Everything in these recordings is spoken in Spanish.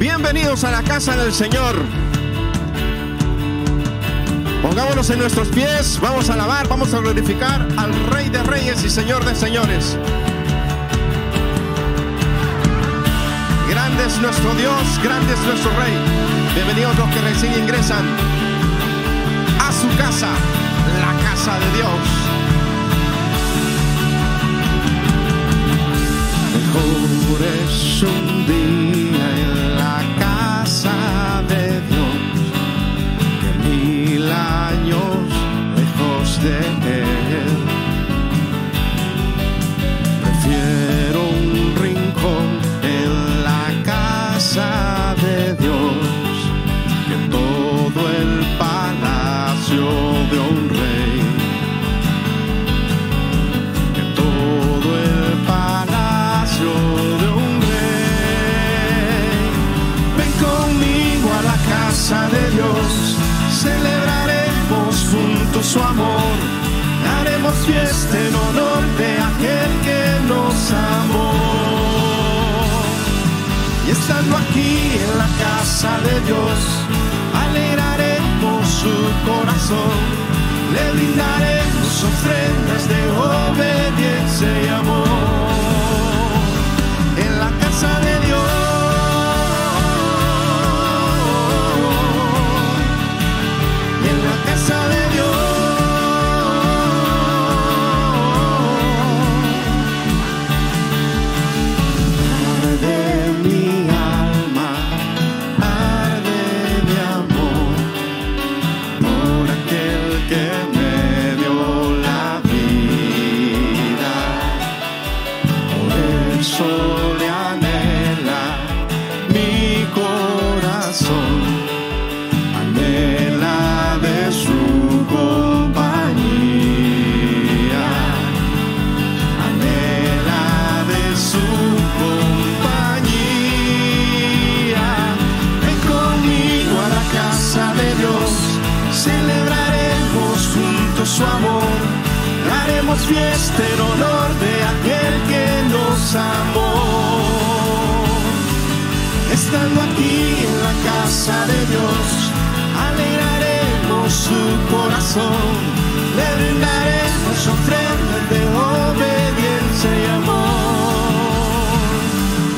Bienvenidos a la casa del Señor. Pongámonos en nuestros pies, vamos a alabar, vamos a glorificar al Rey de Reyes y Señor de Señores. Grande es nuestro Dios, grande es nuestro Rey. Bienvenidos los que recién ingresan a su casa, la casa de Dios. Mejor es un día en honor de aquel que nos amó. Y estando aquí en la casa de Dios, alegraremos su corazón, le brindaremos ofrendas de obediencia y amor. Fiesta en honor de aquel que nos amó. Estando aquí en la casa de Dios, alegraremos su corazón, le brindaremos ofrendas de obediencia y amor.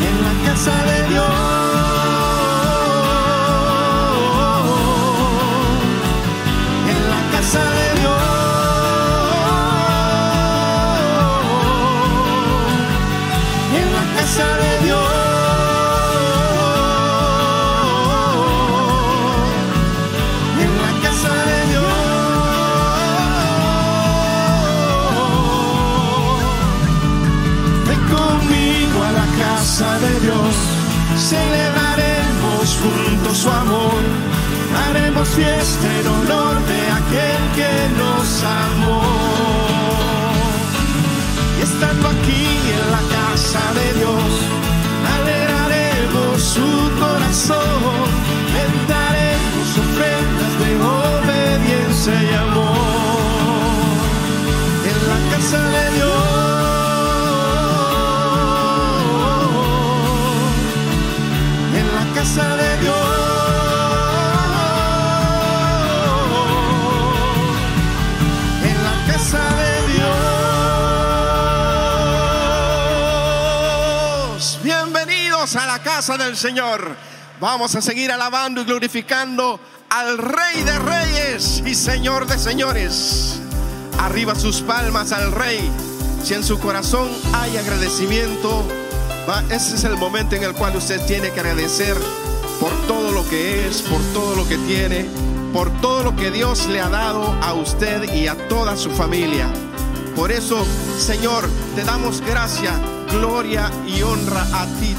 En la casa de Celebraremos juntos su amor. Haremos fiesta en honor de aquel que nos amó. Y estando aquí en la casa de Dios, alegraremos su corazón, del Señor. Vamos a seguir alabando y glorificando al Rey de Reyes y Señor de Señores. Arriba sus palmas al Rey. Si en su corazón hay agradecimiento, va- ese es el momento en el cual usted tiene que agradecer por todo lo que es, por todo lo que tiene, por todo lo que Dios le ha dado a usted y a toda su familia. Por eso, Señor, te damos gracia, gloria y honra a ti.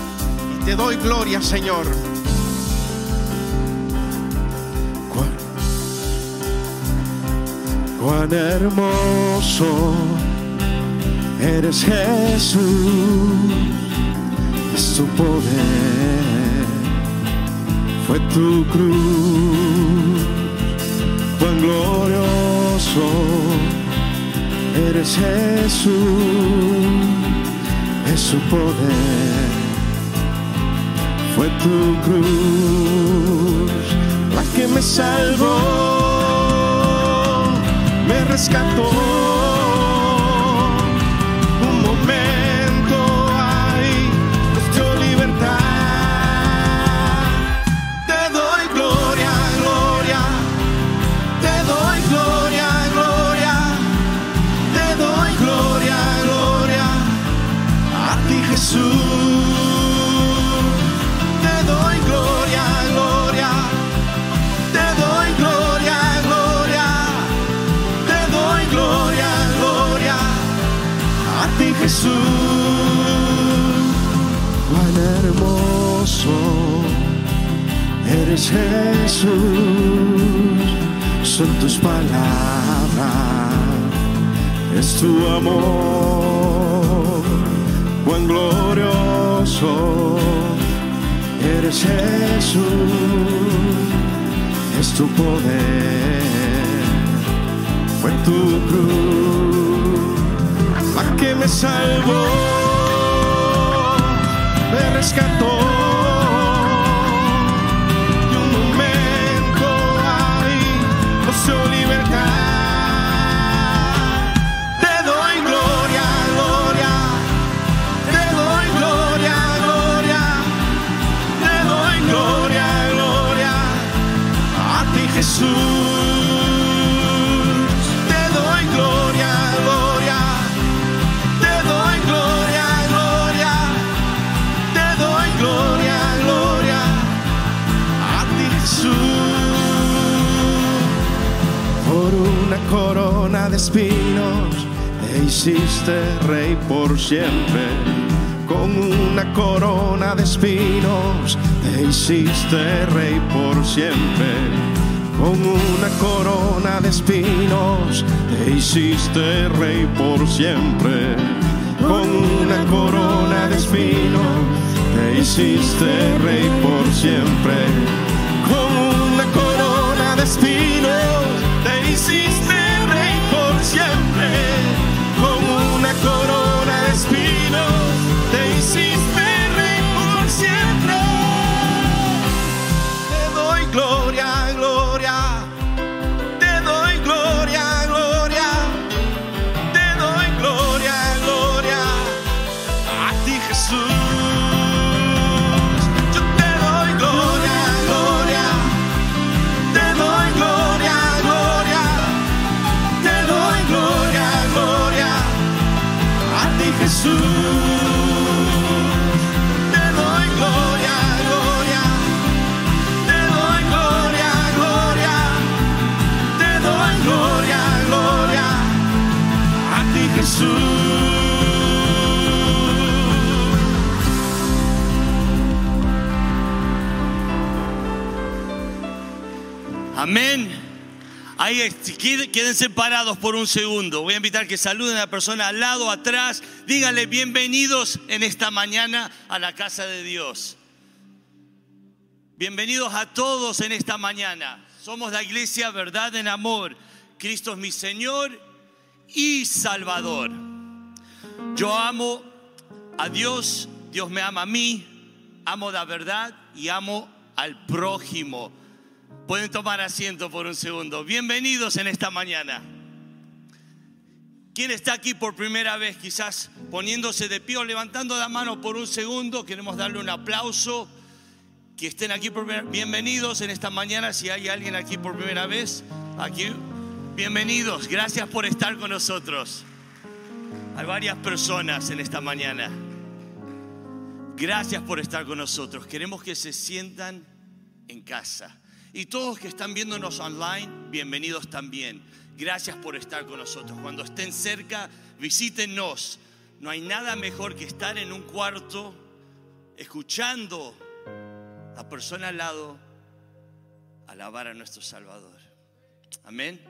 Te doy gloria, Señor. Cuán, cuán hermoso eres Jesús, es tu poder, fue tu cruz, cuán glorioso eres Jesús, es su poder, Fue tu cruz la que me salvó, me rescató. Jesús. Cuán hermoso eres Jesús. Son tus palabras, es tu amor. Cuán glorioso eres Jesús, es tu poder. Fue tu cruz me salvó, me rescató. Espinos te hiciste rey por siempre. Con una corona de espinos te hiciste rey por siempre. Con una corona de espinos te hiciste rey por siempre. Con una corona de espinos te hiciste rey por siempre. Con una corona de espinos te hiciste siempre. Quédense parados por un segundo. Voy a invitar que saluden a la persona al lado, atrás. Díganle bienvenidos en esta mañana a la casa de Dios. Bienvenidos a todos en esta mañana. Somos la iglesia Verdad en Amor. Cristo es mi Señor y Salvador. Yo amo a Dios, Dios me ama a mí, amo la verdad y amo al prójimo. Pueden tomar asiento por un segundo. Bienvenidos en esta mañana. ¿Quién está aquí por primera vez? Quizás poniéndose de pie o levantando la mano por un segundo. Queremos darle un aplauso. Que estén aquí por primera- Bienvenidos en esta mañana. Si hay alguien aquí por primera vez, aquí. Bienvenidos. Gracias por estar con nosotros. Hay varias personas en esta mañana. Gracias por estar con nosotros. Queremos que se sientan en casa. Y todos que están viéndonos online, bienvenidos también. Gracias por estar con nosotros. Cuando estén cerca, visítenos. No hay nada mejor que estar en un cuarto escuchando a la persona al lado alabar a nuestro Salvador. Amén.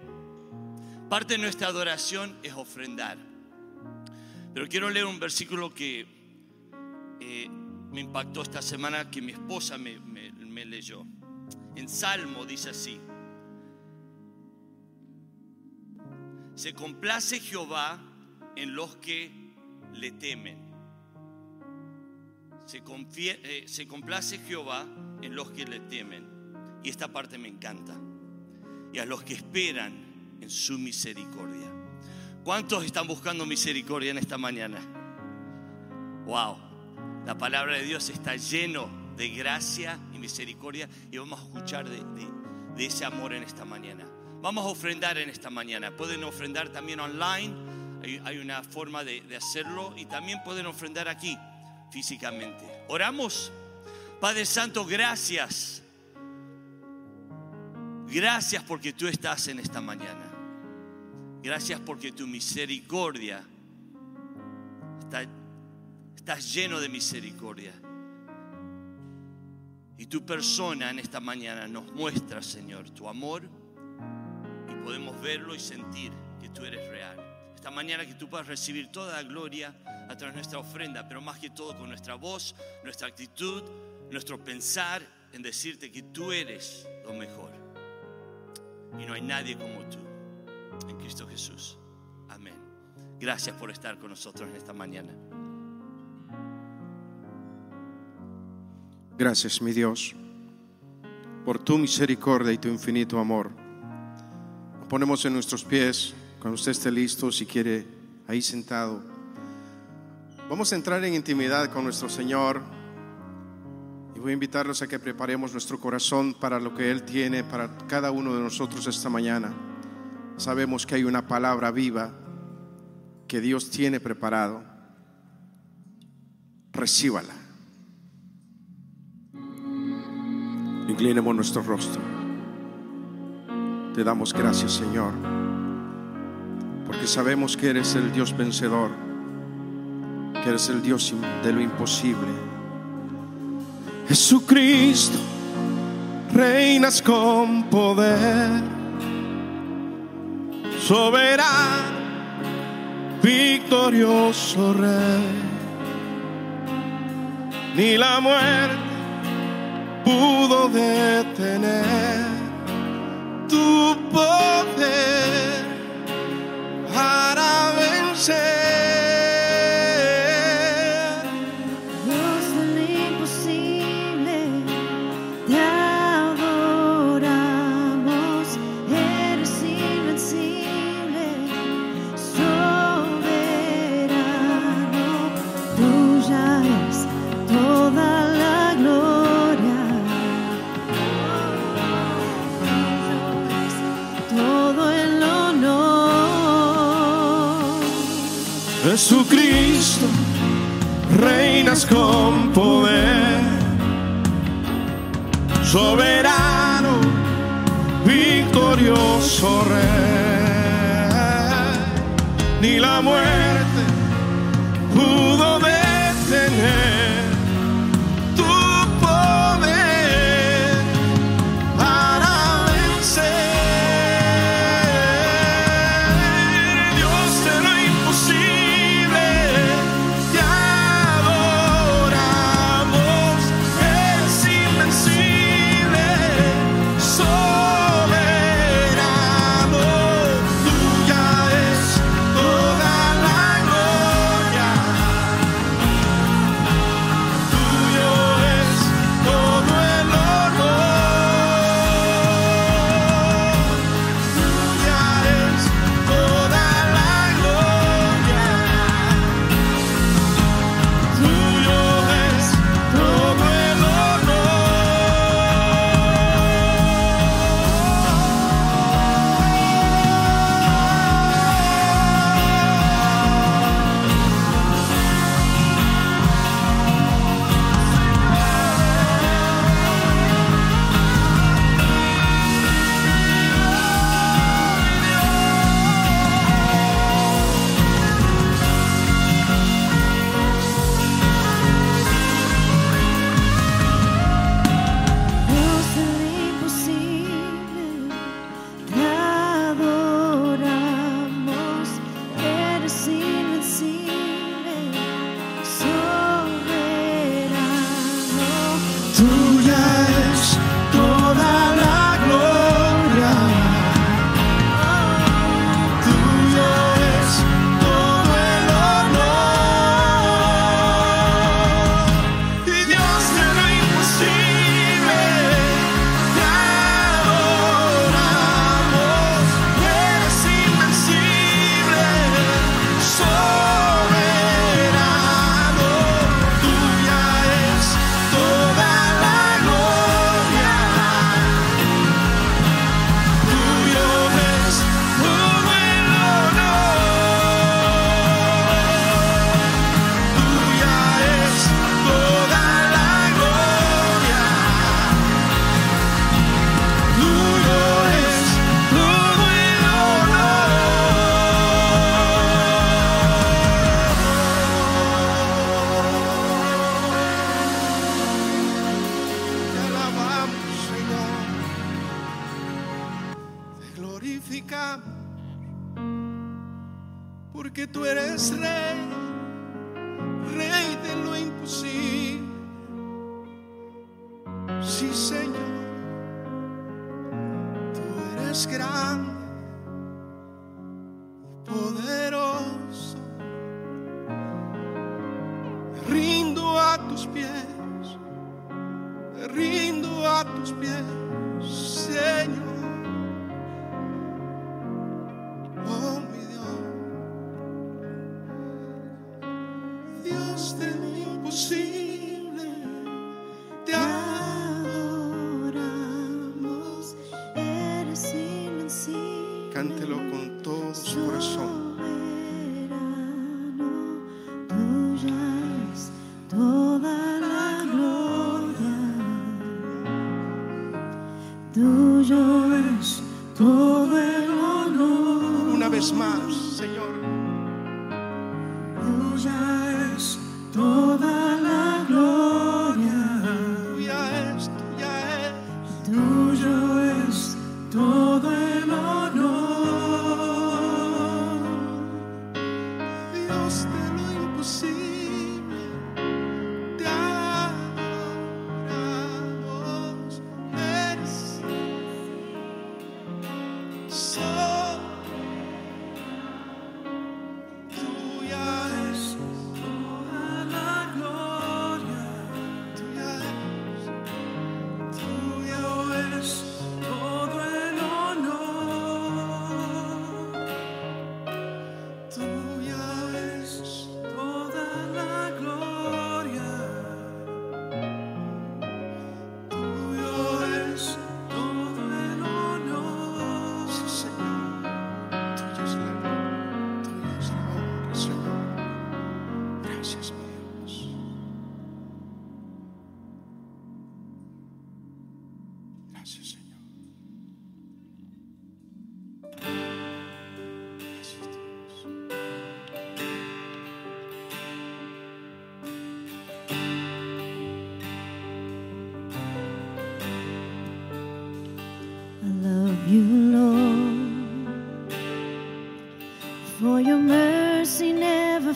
Parte de nuestra adoración es ofrendar. Pero quiero leer un versículo que eh, me impactó esta semana que mi esposa me, leyó. En Salmo dice así. Se complace Jehová en los que le temen. Se, eh, se complace Jehová en los que le temen. Y esta parte me encanta. Y a los que esperan en su misericordia. ¿Cuántos están buscando misericordia en esta mañana? Wow. La palabra de Dios está lleno de gracia y misericordia y vamos a escuchar de, ese amor en esta mañana. Vamos a ofrendar en esta mañana. Pueden ofrendar también online. Hay, hay una forma de, hacerlo y también pueden ofrendar aquí físicamente. Oramos. Padre Santo, gracias. Gracias porque tú estás en esta mañana. Gracias porque tu misericordia está, estás lleno de misericordia. Y tu persona en esta mañana nos muestra, Señor, tu amor y podemos verlo y sentir que tú eres real. Esta mañana que tú puedas recibir toda la gloria a través de nuestra ofrenda, pero más que todo con nuestra voz, nuestra actitud, nuestro pensar en decirte que tú eres lo mejor. Y no hay nadie como tú en Cristo Jesús. Amén. Gracias por estar con nosotros en esta mañana. Gracias, mi Dios, por tu misericordia y tu infinito amor. Ponemos en nuestros pies, cuando usted esté listo, si quiere, ahí sentado. Vamos a entrar en intimidad con nuestro Señor y voy a invitarlos a que preparemos nuestro corazón para lo que Él tiene para cada uno de nosotros esta mañana. Sabemos que hay una palabra viva que Dios tiene preparado. Recíbala. Inclinemos nuestro rostro. Te damos gracias, Señor, porque sabemos que eres el Dios vencedor, que eres el Dios de lo imposible. Jesucristo, reinas con poder, soberano, victorioso Rey, ni la muerte pudo detener tu poder para vencer. Con poder, soberano, victorioso Rey, ni la muerte pudo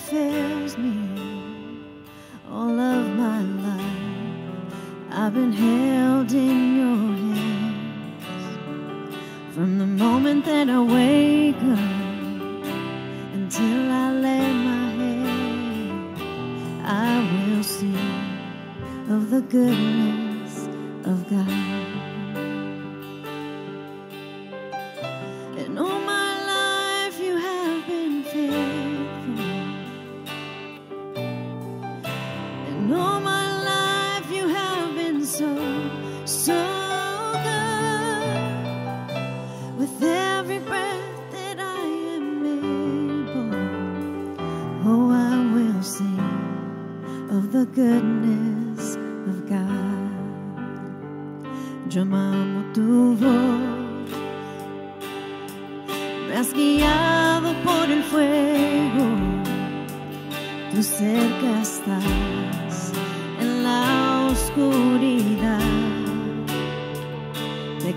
fair.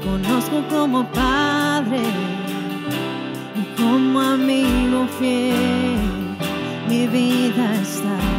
conozco como Padre y como amigo fiel, mi vida está.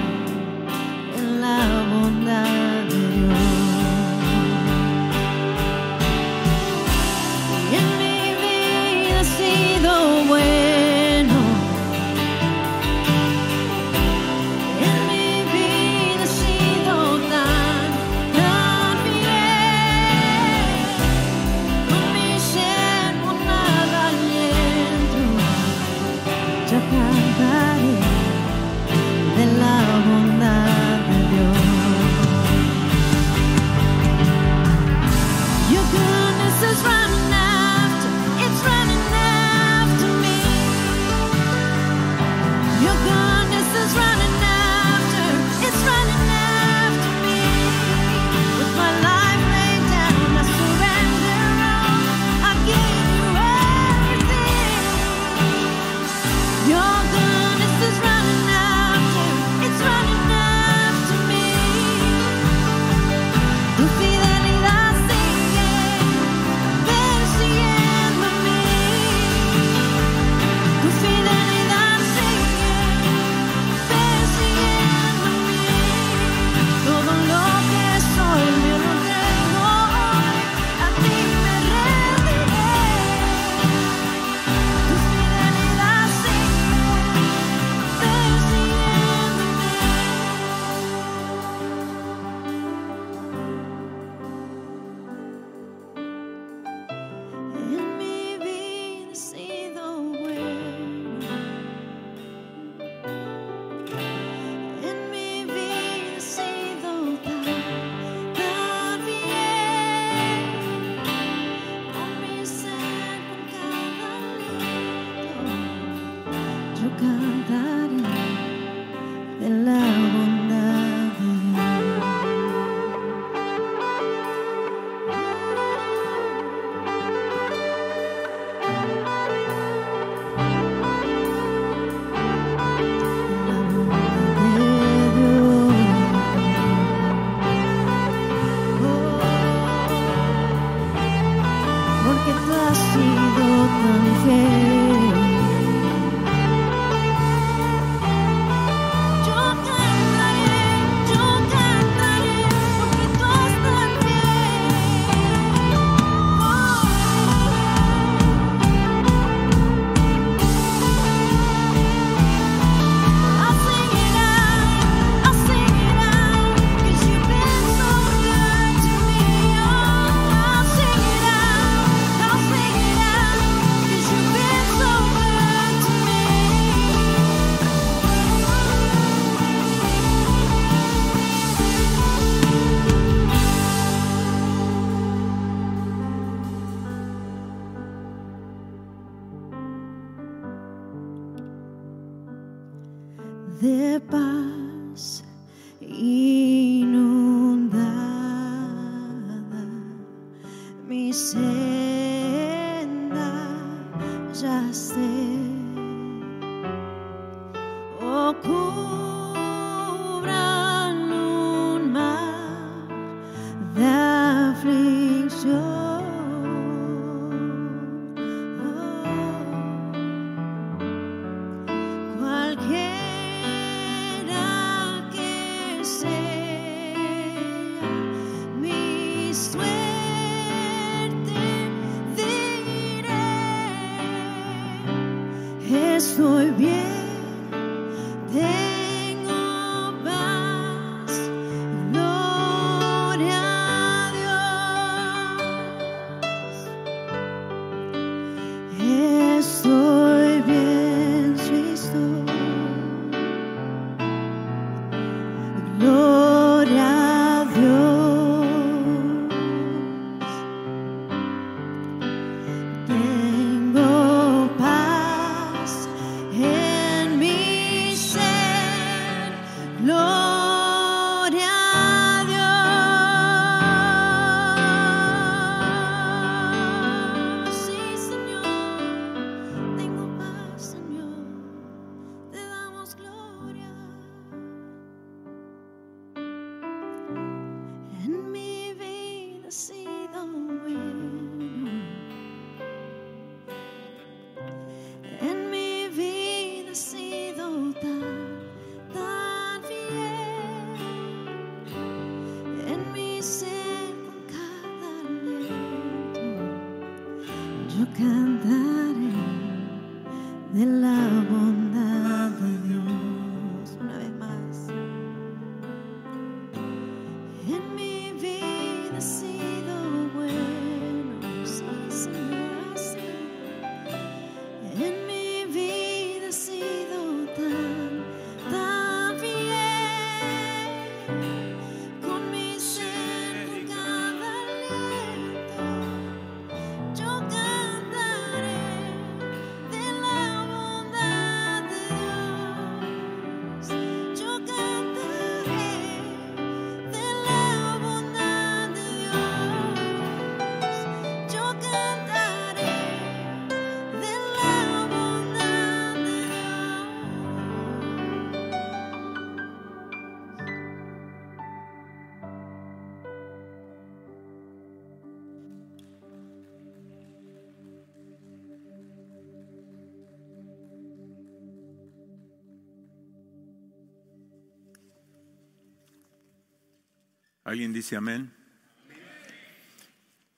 ¿Alguien dice amén?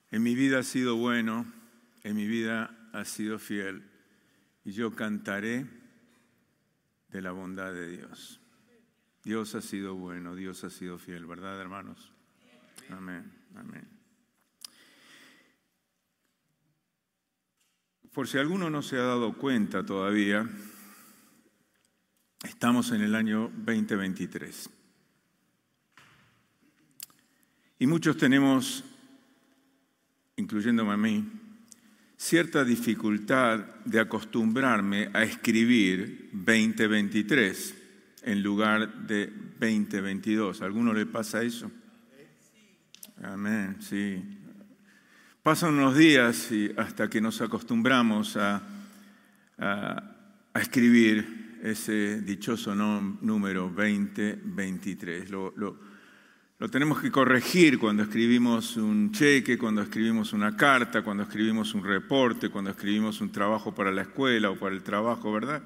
En mi vida ha sido bueno, en mi vida ha sido fiel, y yo cantaré de la bondad de Dios. Dios ha sido bueno, Dios ha sido fiel, ¿verdad, hermanos? Amén, amén. Por si alguno no se ha dado cuenta todavía, estamos en el año 2023. Y muchos tenemos, incluyéndome a mí, cierta dificultad de acostumbrarme a escribir 2023 en lugar de 2022. ¿A alguno le pasa eso? Amén, sí. Pasan unos días y hasta que nos acostumbramos a, escribir ese dichoso número 2023. Lo, lo- Lo tenemos que corregir cuando escribimos un cheque, cuando escribimos una carta, cuando escribimos un reporte, cuando escribimos un trabajo para la escuela o para el trabajo, ¿verdad?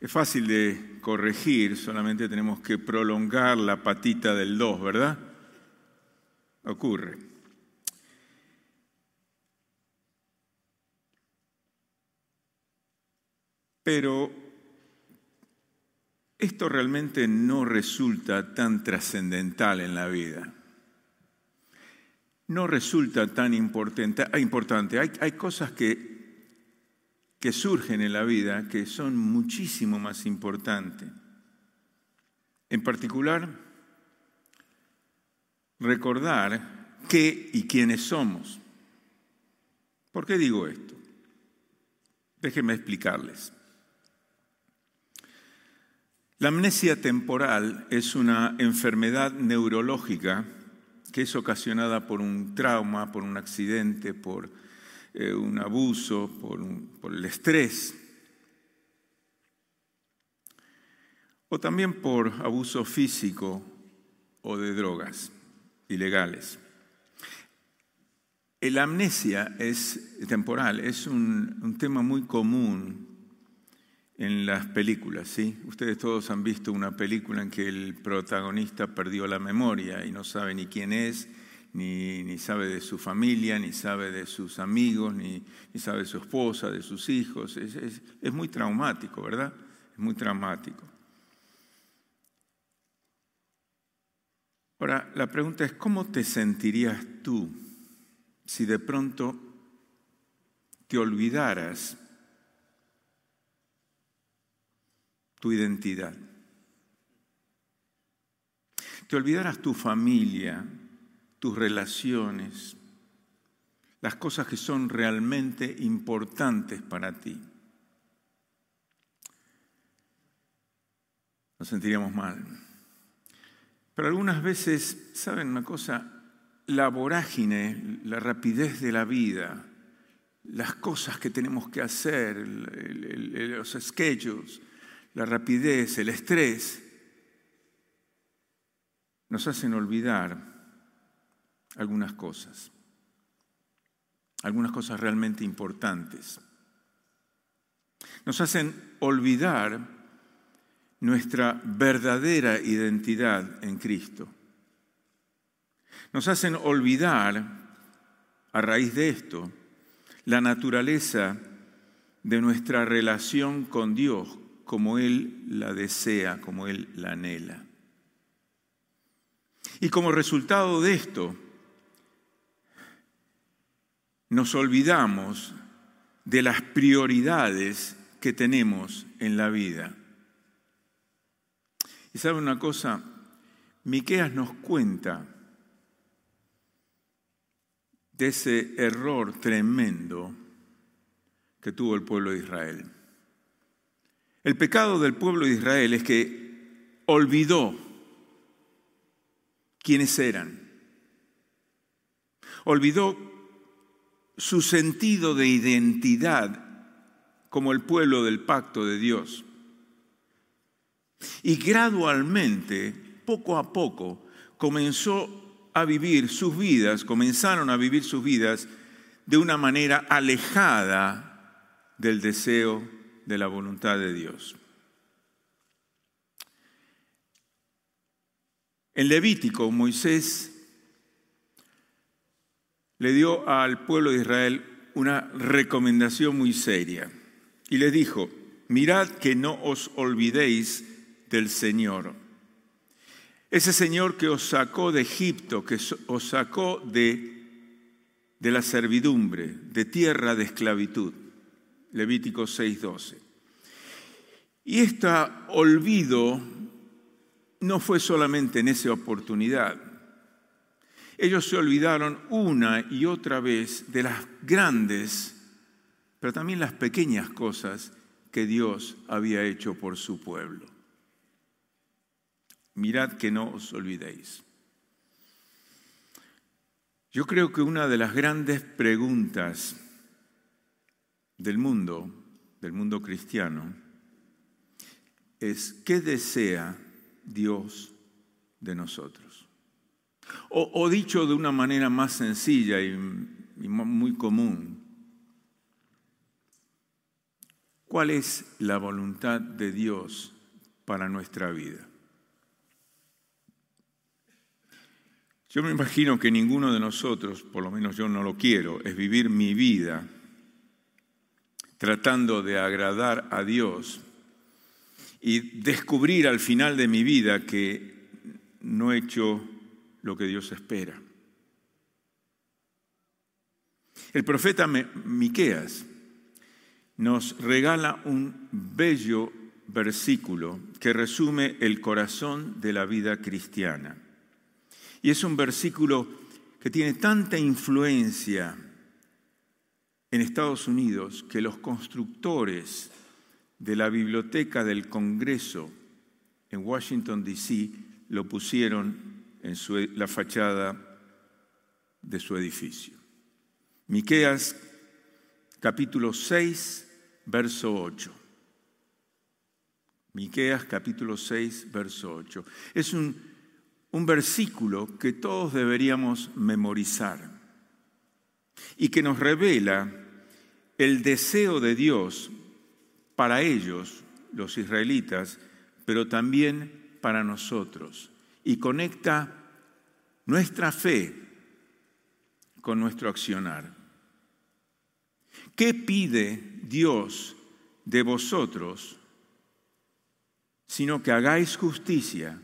Es fácil de corregir, solamente tenemos que prolongar la patita del 2, ¿verdad? Ocurre. Pero esto realmente no resulta tan trascendental en la vida. No resulta tan importante. ah, importante. Hay, hay cosas que, que surgen en la vida que son muchísimo más importantes. En particular, recordar qué y quiénes somos. ¿Por qué digo esto? Déjenme explicarles. La amnesia temporal es una enfermedad neurológica que es ocasionada por un trauma, por un accidente, por eh, un abuso, por, el estrés, o también por abuso físico o de drogas ilegales. La amnesia es temporal, es un tema muy común en las películas, ¿sí? Ustedes todos han visto una película en que el protagonista perdió la memoria y no sabe ni quién es, ni, ni sabe de su familia, ni sabe de sus amigos, ni, ni sabe de su esposa, de sus hijos. Es, es- es muy traumático, ¿verdad? Es muy traumático. Ahora, la pregunta es, ¿cómo te sentirías tú si de pronto te olvidaras tu identidad? Te olvidaras tu familia, tus relaciones, las cosas que son realmente importantes para ti. Nos sentiríamos mal. Pero algunas veces, ¿saben una cosa? La vorágine, la rapidez de la vida, las cosas que tenemos que hacer, los schedules, la rapidez, el estrés, nos hacen olvidar algunas cosas, algunas cosas realmente importantes. Nos hacen olvidar nuestra verdadera identidad en Cristo. Nos hacen olvidar, a raíz de esto, la naturaleza de nuestra relación con Dios como Él la desea, como Él la anhela. Y como resultado de esto, nos olvidamos de las prioridades que tenemos en la vida. Y sabe una cosa, Miqueas nos cuenta de ese error tremendo que tuvo el pueblo de Israel. El pecado del pueblo de Israel es que olvidó quiénes eran. Olvidó su sentido de identidad como el pueblo del pacto de Dios. Y gradualmente, poco a poco, comenzó a vivir sus vidas, comenzaron a vivir sus vidas de una manera alejada del deseo de la voluntad de Dios. En Levítico, Moisés le dio al pueblo de Israel una recomendación muy seria y le dijo, mirad que no os olvidéis del Señor. Ese Señor que os sacó de Egipto, que os sacó de, de la servidumbre, de tierra de esclavitud. Levítico 6:12. Y este olvido no fue solamente en esa oportunidad. Ellos se olvidaron una y otra vez de las grandes, pero también las pequeñas cosas que Dios había hecho por su pueblo. Mirad que no os olvidéis. Yo creo que una de las grandes preguntas del mundo, del mundo cristiano, es ¿qué desea Dios de nosotros? O, dicho de una manera más sencilla y muy común, ¿cuál es la voluntad de Dios para nuestra vida? Yo me imagino que ninguno de nosotros, por lo menos yo no lo quiero, es vivir mi vida tratando de agradar a Dios y descubrir al final de mi vida que no he hecho lo que Dios espera. El profeta Miqueas nos regala un bello versículo que resume el corazón de la vida cristiana. Y es un versículo que tiene tanta influencia en Estados Unidos que los constructores de la biblioteca del Congreso en Washington, D.C., lo pusieron en su, la fachada de su edificio. Miqueas capítulo 6, verso 8. Miqueas capítulo 6, verso 8. Es un, un versículo que todos deberíamos memorizar y que nos revela el deseo de Dios para ellos, los israelitas, pero también para nosotros, y conecta nuestra fe con nuestro accionar. ¿Qué pide Dios de vosotros sino que hagáis justicia,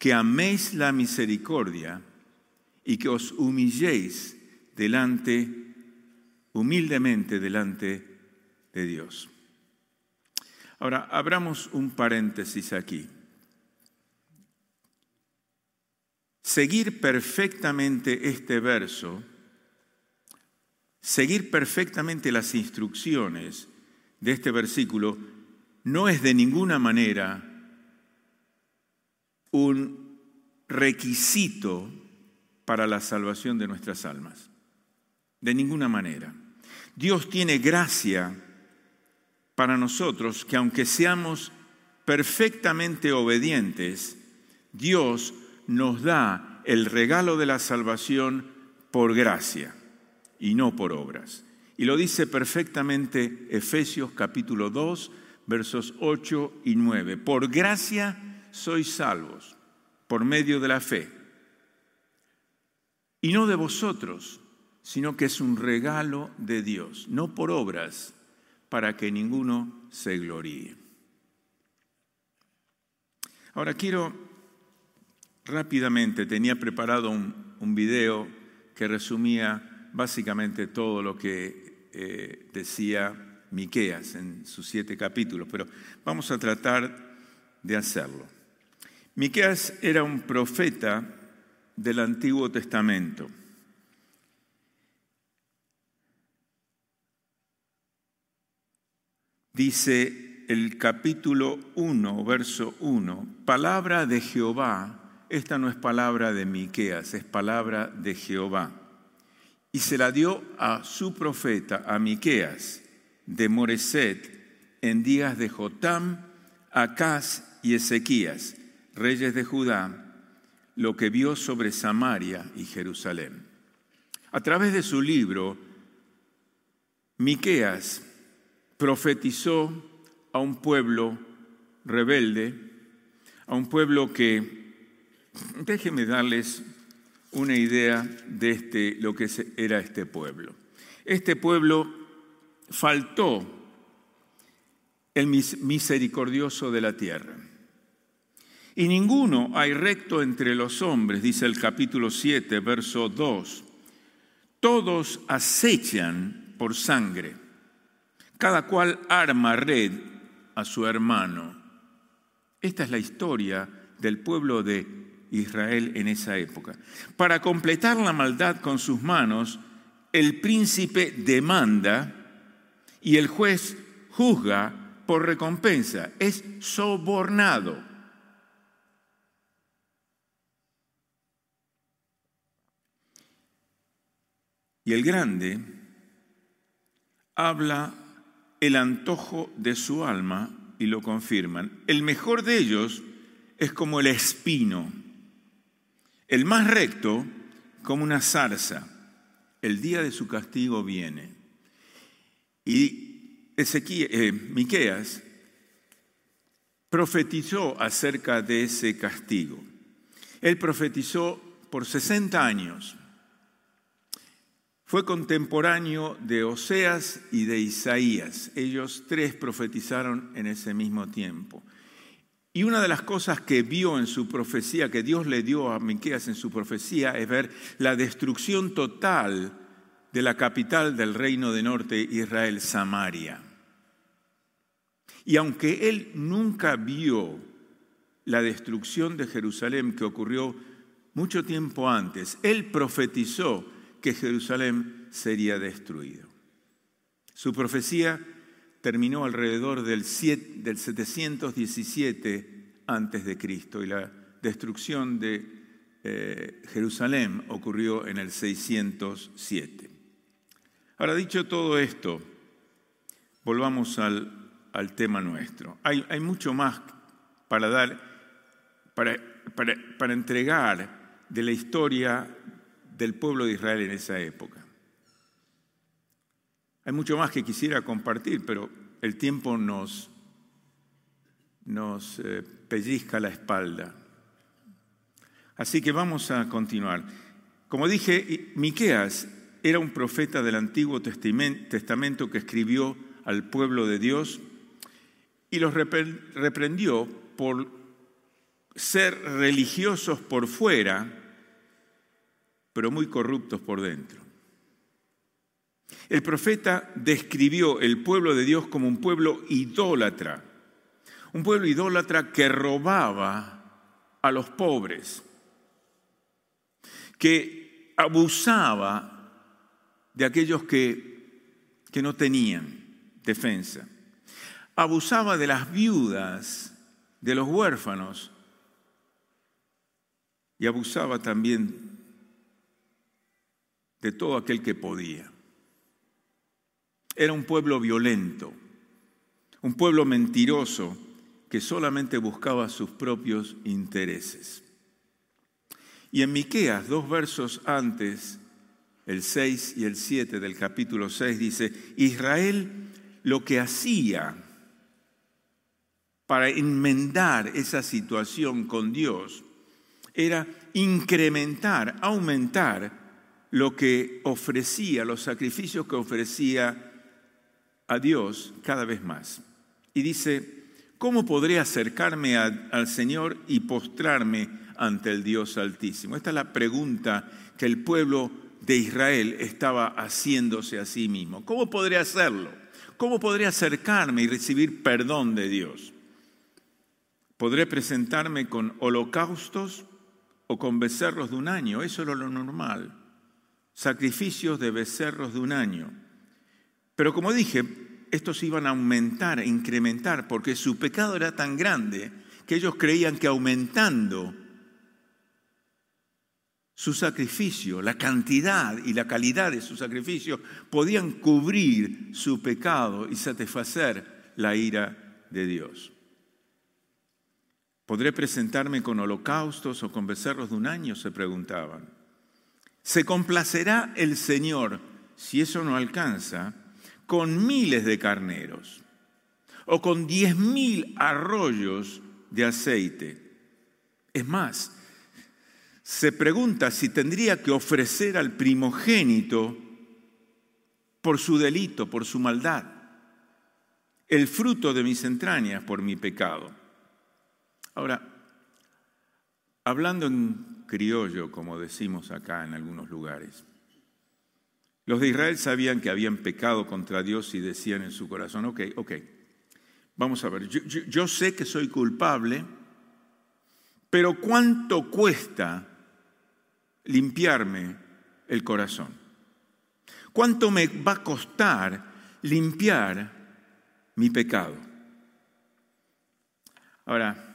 que améis la misericordia y que os humilléis delante, humildemente delante de Dios? Ahora, abramos un paréntesis aquí. Seguir perfectamente este verso, seguir perfectamente las instrucciones de este versículo, no es de ninguna manera un requisito para la salvación de nuestras almas. De ninguna manera. Dios tiene gracia para nosotros que aunque seamos perfectamente obedientes, Dios nos da el regalo de la salvación por gracia y no por obras. Y lo dice perfectamente Efesios capítulo 2, versos 8 y 9. Por gracia sois salvos, por medio de la fe. Y no de vosotros, sino que es un regalo de Dios, no por obras, para que ninguno se gloríe. Ahora quiero rápidamente, tenía preparado un, video que resumía básicamente todo lo que eh, decía Miqueas en sus siete capítulos, pero vamos a tratar de hacerlo. Miqueas era un profeta del Antiguo Testamento. Dice el capítulo 1, verso 1, palabra de Jehová, esta no es palabra de Miqueas, es palabra de Jehová. Y se la dio a su profeta, a Miqueas, de Moreset, en días de Jotam, Acaz y Ezequías, reyes de Judá, lo que vio sobre Samaria y Jerusalén. A través de su libro, Miqueas profetizó a un pueblo rebelde, a un pueblo que, déjenme darles una idea de este, lo que era este pueblo. Este pueblo faltó el misericordioso de la tierra. Y ninguno hay recto entre los hombres, dice el capítulo 7, verso 2. Todos acechan por sangre cada cual arma red a su hermano. Esta es la historia del pueblo de Israel en esa época. Para completar la maldad con sus manos, el príncipe demanda y el juez juzga por recompensa. Es sobornado. Y el grande habla el antojo de su alma y lo confirman. El mejor de ellos es como el espino. El más recto, como una zarza, el día de su castigo viene. Y Ezequiel, eh, Miqueas profetizó acerca de ese castigo. Él profetizó por 60 años. Fue contemporáneo de Oseas y de Isaías. Ellos tres profetizaron en ese mismo tiempo. Y una de las cosas que vio en su profecía, que Dios le dio a Miqueas en su profecía, es ver la destrucción total de la capital del reino de norte, Israel, Samaria. Y aunque él nunca vio la destrucción de Jerusalén que ocurrió mucho tiempo antes, él profetizó que Jerusalén sería destruido. Su profecía terminó alrededor del, 717 antes de Cristo y la destrucción de eh, Jerusalén ocurrió en el 607. Ahora, dicho todo esto, volvamos al, al tema nuestro. Hay, hay, mucho más para dar, para, para, para entregar de la historia del pueblo de Israel en esa época. Hay mucho más que quisiera compartir, pero el tiempo nos, nos eh, pellizca la espalda. Así que vamos a continuar. Como dije, Miqueas era un profeta del Antiguo Testamento que escribió al pueblo de Dios y los reprendió por ser religiosos por fuera, pero muy corruptos por dentro. El profeta describió el pueblo de Dios como un pueblo idólatra, un pueblo idólatra que robaba a los pobres, que abusaba de aquellos que, que no tenían defensa, abusaba de las viudas, de los huérfanos, y abusaba también de todo aquel que podía. Era un pueblo violento, un pueblo mentiroso que solamente buscaba sus propios intereses. Y en Miqueas, dos versos antes, el 6 y el 7 del capítulo 6 dice, Israel lo que hacía para enmendar esa situación con Dios era incrementar, aumentar lo que ofrecía, los sacrificios que ofrecía a Dios cada vez más. Y dice, ¿cómo podré acercarme al Señor y postrarme ante el Dios Altísimo? Esta es la pregunta que el pueblo de Israel estaba haciéndose a sí mismo. ¿Cómo podré hacerlo? ¿Cómo podré acercarme y recibir perdón de Dios? ¿Podré presentarme con holocaustos o con becerros de un año? Eso era lo normal. Sacrificios de becerros de un año. Pero como dije, estos iban a aumentar, a incrementar, porque su pecado era tan grande que ellos creían que aumentando su sacrificio, la cantidad y la calidad de su sacrificio, podían cubrir su pecado y satisfacer la ira de Dios. ¿Podré presentarme con holocaustos o con becerros de un año? se preguntaban. ¿Se complacerá el Señor, si eso no alcanza, con miles de carneros o con diez mil arroyos de aceite? Es más, se pregunta si tendría que ofrecer al primogénito por su delito, por su maldad, el fruto de mis entrañas por mi pecado. Ahora, hablando en criollo, como decimos acá en algunos lugares, los de Israel sabían que habían pecado contra Dios y decían en su corazón, ok, ok, vamos a ver, yo, sé que soy culpable, pero ¿cuánto cuesta limpiarme el corazón? ¿Cuánto me va a costar limpiar mi pecado? Ahora,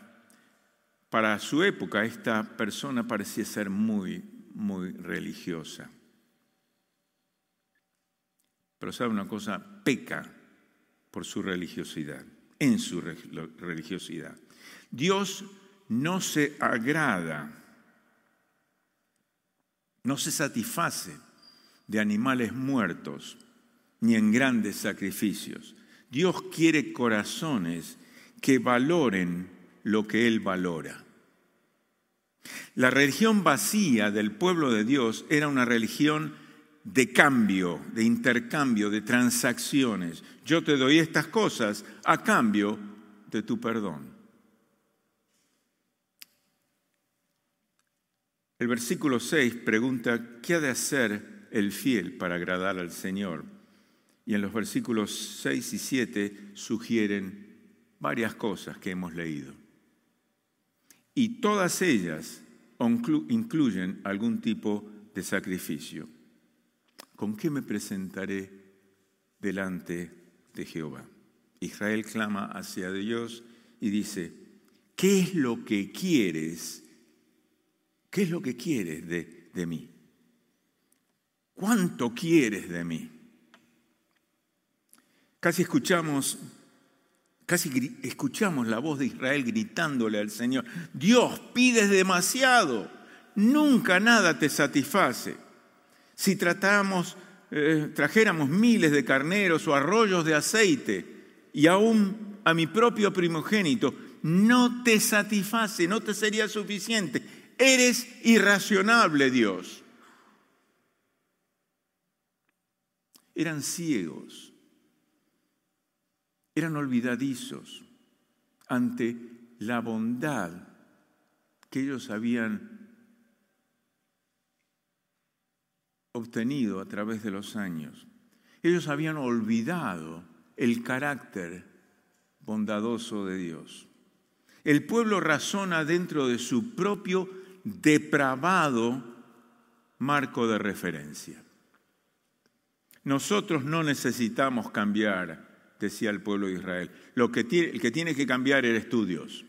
para su época esta persona parecía ser muy, muy religiosa. Pero sabe una cosa, peca por su religiosidad, en su religiosidad. Dios no se agrada no se satisface de animales muertos ni en grandes sacrificios. Dios quiere corazones que valoren lo que Él valora. La religión vacía del pueblo de Dios era una religión de cambio, de intercambio, de transacciones. Yo te doy estas cosas a cambio de tu perdón. El versículo 6 pregunta, ¿qué ha de hacer el fiel para agradar al Señor? Y en los versículos 6 y 7 sugieren varias cosas que hemos leído. Y todas ellas incluyen algún tipo de sacrificio. ¿Con qué me presentaré delante de Jehová? Israel clama hacia Dios y dice, ¿qué es lo que quieres? ¿Qué es lo que quieres de, de mí? ¿Cuánto quieres de mí? Casi escuchamos, casi escuchamos la voz de Israel gritándole al Señor, Dios, pides demasiado, nunca nada te satisface. Si tratáramos, eh, trajéramos miles de carneros o arroyos de aceite y aún a mi propio primogénito, no te satisface, no te sería suficiente. Eres irracionable, Dios. Eran ciegos, eran olvidadizos ante la bondad que ellos habían obtenido a través de los años. Ellos habían olvidado el carácter bondadoso de Dios. El pueblo razona dentro de su propio depravado marco de referencia. Nosotros no necesitamos cambiar, decía el pueblo de Israel. Lo que el que tiene que cambiar eres tú, Dios.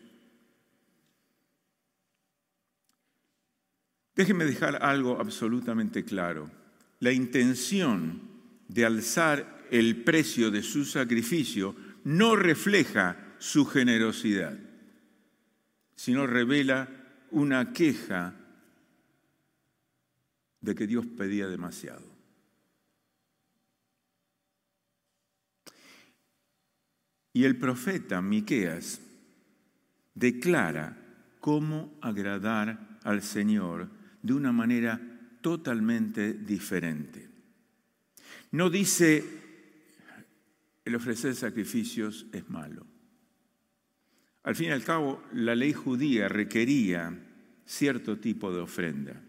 Déjeme dejar algo absolutamente claro. La intención de alzar el precio de su sacrificio no refleja su generosidad, sino revela una queja de que Dios pedía demasiado. Y el profeta Miqueas declara cómo agradar al Señor de una manera totalmente diferente. No dice el ofrecer sacrificios es malo. Al fin y al cabo, la ley judía requería cierto tipo de ofrenda.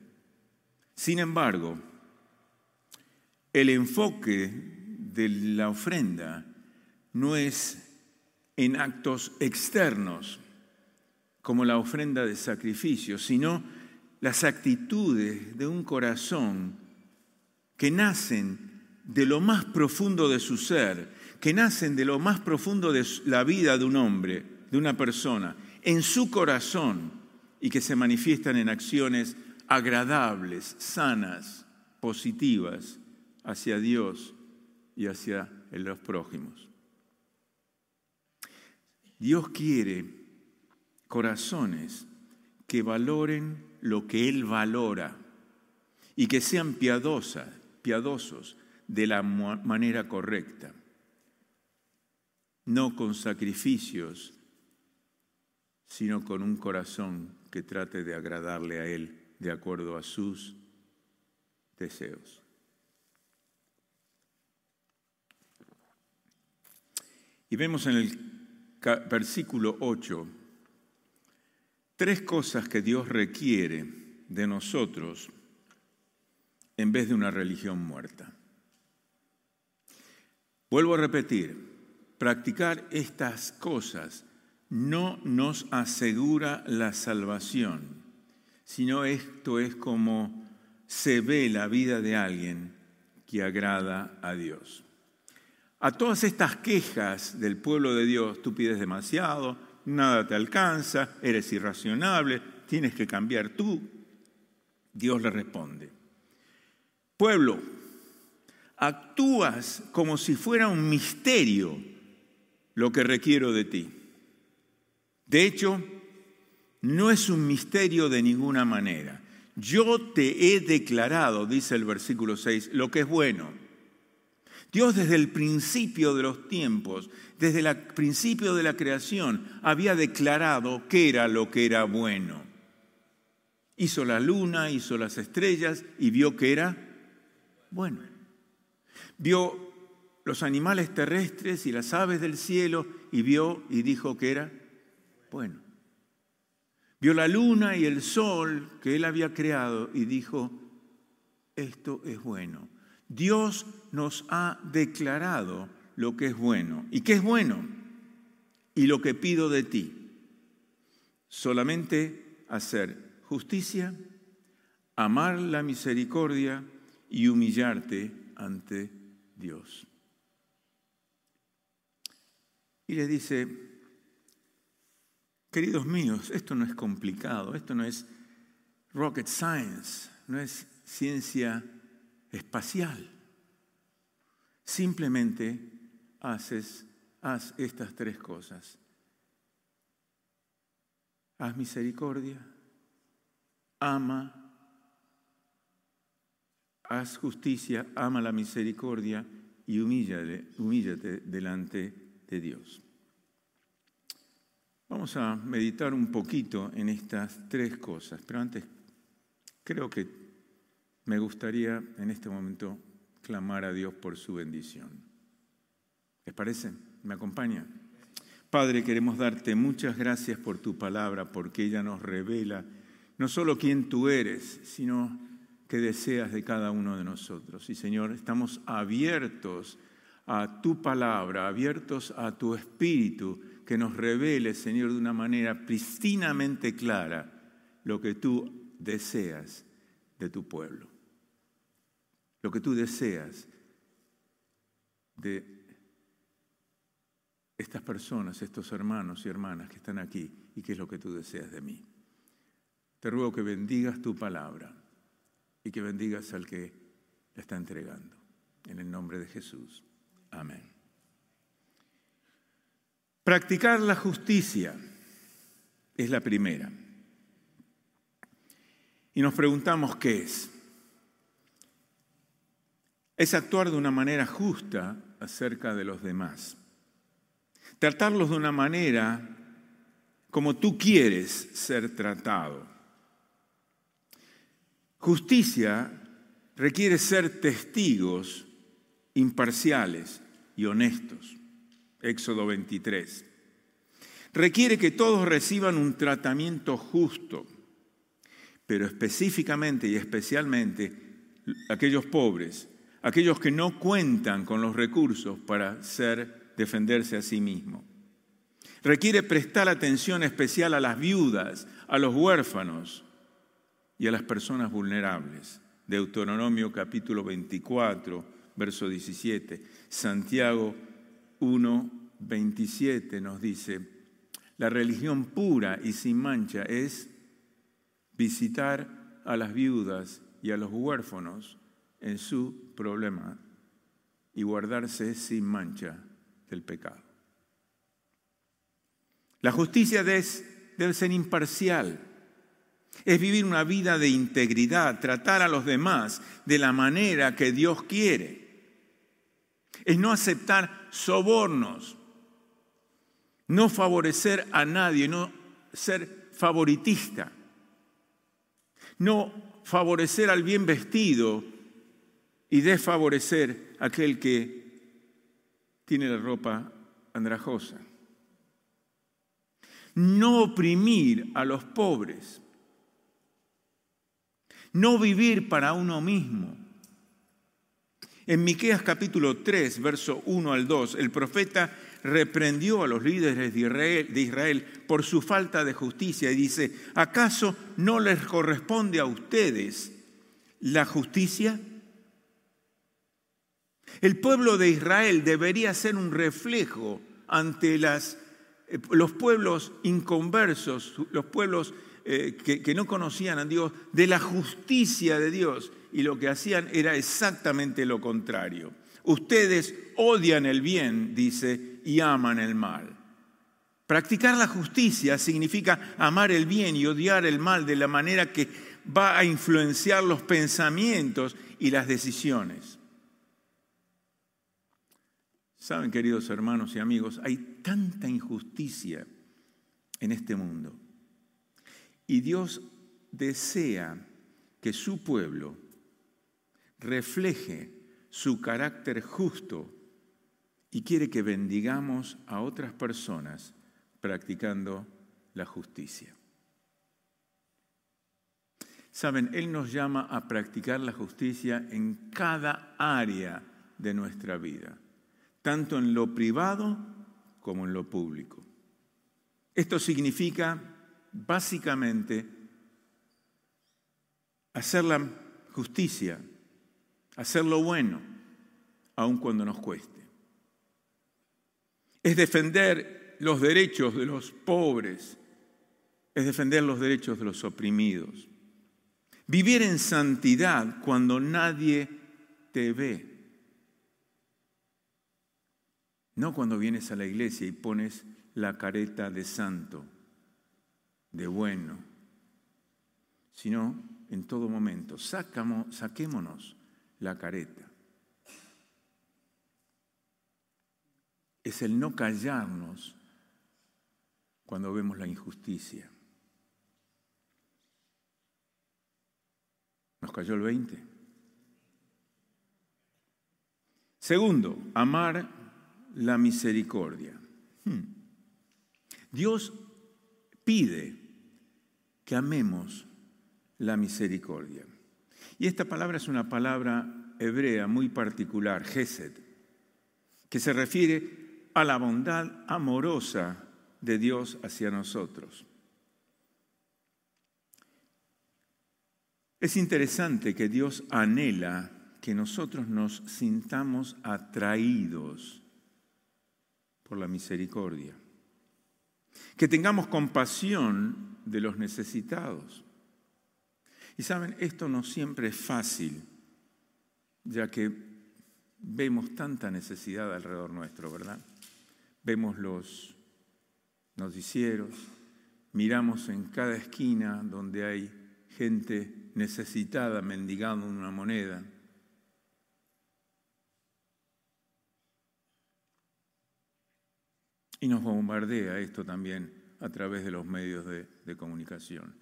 Sin embargo, el enfoque de la ofrenda no es en actos externos, como la ofrenda de sacrificio, sino las actitudes de un corazón que nacen de lo más profundo de su ser, que nacen de lo más profundo de la vida de un hombre, de una persona, en su corazón y que se manifiestan en acciones agradables, sanas, positivas hacia Dios y hacia los prójimos. Dios quiere corazones que valoren lo que Él valora y que sean piadosas, piadosos de la manera correcta, no con sacrificios, sino con un corazón que trate de agradarle a Él de acuerdo a sus deseos. Y vemos en el versículo 8 tres cosas que Dios requiere de nosotros en vez de una religión muerta. Vuelvo a repetir, practicar estas cosas no nos asegura la salvación, sino esto es como se ve la vida de alguien que agrada a Dios. A todas estas quejas del pueblo de Dios, tú pides demasiado, nada te alcanza, eres irracionable, tienes que cambiar tú. Dios le responde, pueblo, actúas como si fuera un misterio lo que requiero de ti. De hecho, no es un misterio de ninguna manera. Yo te he declarado, dice el versículo 6, lo que es bueno. Dios desde el principio de los tiempos, desde el principio de la creación, había declarado qué era lo que era bueno. Hizo la luna, hizo las estrellas y vio que era bueno. Vio los animales terrestres y las aves del cielo y vio y dijo que era bueno. Vio la luna y el sol que él había creado y dijo, esto es bueno. Dios nos ha declarado lo que es bueno. ¿Y qué es bueno? Y lo que pido de ti. Solamente hacer justicia, amar la misericordia y humillarte ante Dios. Y le dice, queridos míos, esto no es complicado, esto no es rocket science, no es ciencia espacial. Simplemente haces, haz estas tres cosas. Haz misericordia, ama, haz justicia, ama la misericordia y humíllate, humíllate delante de Dios. Vamos a meditar un poquito en estas tres cosas, pero antes creo que me gustaría en este momento clamar a Dios por su bendición. ¿Les parece? ¿Me acompaña? Padre, queremos darte muchas gracias por tu palabra, porque ella nos revela no solo quién tú eres, sino qué deseas de cada uno de nosotros. Y Señor, estamos abiertos a tu palabra, abiertos a tu espíritu, que nos revele, Señor, de una manera pristinamente clara lo que tú deseas de tu pueblo, lo que tú deseas de estas personas, estos hermanos y hermanas que están aquí y qué es lo que tú deseas de mí. Te ruego que bendigas tu palabra y que bendigas al que la está entregando. En el nombre de Jesús. Amén. Practicar la justicia es la primera. Y nos preguntamos qué es. Es actuar de una manera justa acerca de los demás. Tratarlos de una manera como tú quieres ser tratado. Justicia requiere ser testigos imparciales y honestos. Éxodo 23. Requiere que todos reciban un tratamiento justo, pero específicamente y especialmente aquellos pobres, aquellos que no cuentan con los recursos para ser, defenderse a sí mismos. Requiere prestar atención especial a las viudas, a los huérfanos y a las personas vulnerables. Deuteronomio capítulo 24, verso 17. Santiago 1, 27 nos dice, la religión pura y sin mancha es visitar a las viudas y a los huérfanos en su problema y guardarse sin mancha del pecado. La justicia debe ser imparcial, es vivir una vida de integridad, tratar a los demás de la manera que Dios quiere. Es no aceptar sobornos, no favorecer a nadie, no ser favoritista, no favorecer al bien vestido y desfavorecer a aquel que tiene la ropa andrajosa. No oprimir a los pobres. No vivir para uno mismo. En Miqueas capítulo 3, verso 1 al 2, el profeta reprendió a los líderes de Israel, de Israel, por su falta de justicia y dice, ¿acaso no les corresponde a ustedes la justicia? El pueblo de Israel debería ser un reflejo ante eh, los pueblos inconversos, los pueblos eh, que no conocían a Dios, de la justicia de Dios. Y lo que hacían era exactamente lo contrario. Ustedes odian el bien, dice, y aman el mal. Practicar la justicia significa amar el bien y odiar el mal de la manera que va a influenciar los pensamientos y las decisiones. Saben, queridos hermanos y amigos, hay tanta injusticia en este mundo. Y Dios desea que su pueblo refleje su carácter justo y quiere que bendigamos a otras personas practicando la justicia. Saben, Él nos llama a practicar la justicia en cada área de nuestra vida, tanto en lo privado como en lo público. Esto significa básicamente hacer la justicia, hacer lo bueno, aun cuando nos cueste. Es defender los derechos de los pobres, es defender los derechos de los oprimidos. Vivir en santidad cuando nadie te ve. No cuando vienes a la iglesia y pones la careta de santo, de bueno, sino en todo momento. Saquémonos la careta. Es el no callarnos cuando vemos la injusticia. Nos cayó el 20. Segundo, amar la misericordia. Hmm. Dios pide que amemos la misericordia. Y esta palabra es una palabra hebrea muy particular, Gesed, que se refiere a la bondad amorosa de Dios hacia nosotros. Es interesante que Dios anhela que nosotros nos sintamos atraídos por la misericordia, que tengamos compasión de los necesitados. Y saben, esto no siempre es fácil, ya que vemos tanta necesidad alrededor nuestro, ¿verdad? Vemos los noticieros, miramos en cada esquina donde hay gente necesitada mendigando una moneda. Y nos bombardea esto también a través de los medios de, de comunicación.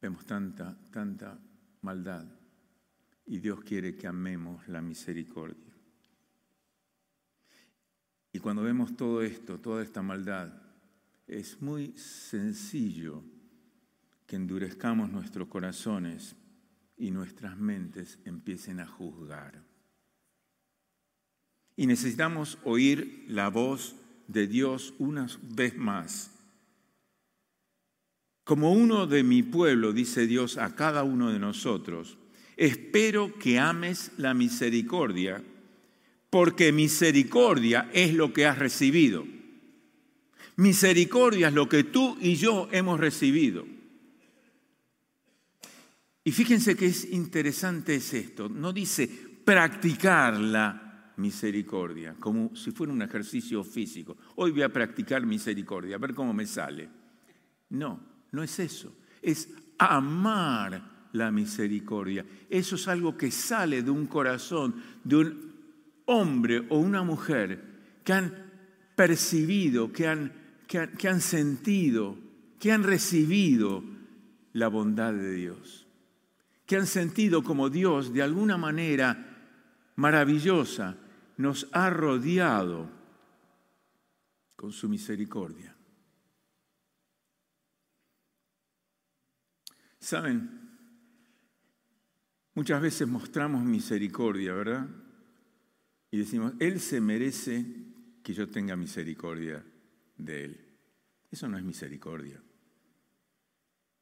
Vemos tanta, tanta maldad y Dios quiere que amemos la misericordia. Y cuando vemos todo esto, toda esta maldad, es muy sencillo que endurezcamos nuestros corazones y nuestras mentes empiecen a juzgar. Y necesitamos oír la voz de Dios una vez más. Como uno de mi pueblo, dice Dios a cada uno de nosotros, espero que ames la misericordia, porque misericordia es lo que has recibido. Misericordia es lo que tú y yo hemos recibido. Y fíjense que es interesante es esto. No dice practicar la misericordia, como si fuera un ejercicio físico. Hoy voy a practicar misericordia, a ver cómo me sale. No, no es eso. Es amar la misericordia. Eso es algo que sale de un corazón, de un hombre o una mujer que han percibido, que han, que que han sentido, que han recibido la bondad de Dios que han sentido como Dios de alguna manera maravillosa nos ha rodeado con su misericordia. Saben, muchas veces mostramos misericordia, ¿verdad? Y decimos, Él se merece que yo tenga misericordia de Él. Eso no es misericordia.